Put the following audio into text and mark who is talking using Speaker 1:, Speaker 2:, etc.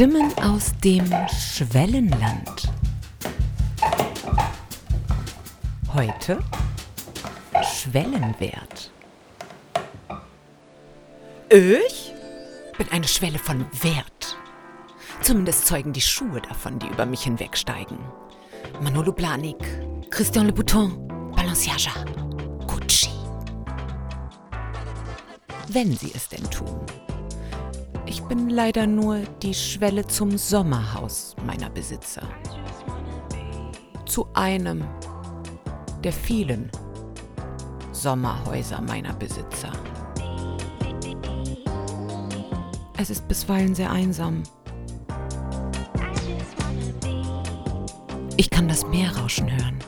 Speaker 1: Stimmen aus dem Schwellenland. Heute Schwellenwert. Ich bin eine Schwelle von Wert. Zumindest zeugen die Schuhe davon, die über mich hinwegsteigen. Manolo Blahnik, Christian Louboutin, Balenciaga, Gucci. Wenn sie es denn tun. Ich bin leider nur die Schwelle zum Sommerhaus meiner Besitzer. Zu einem der vielen Sommerhäuser meiner Besitzer. Es ist bisweilen sehr einsam. Ich kann das Meer rauschen hören.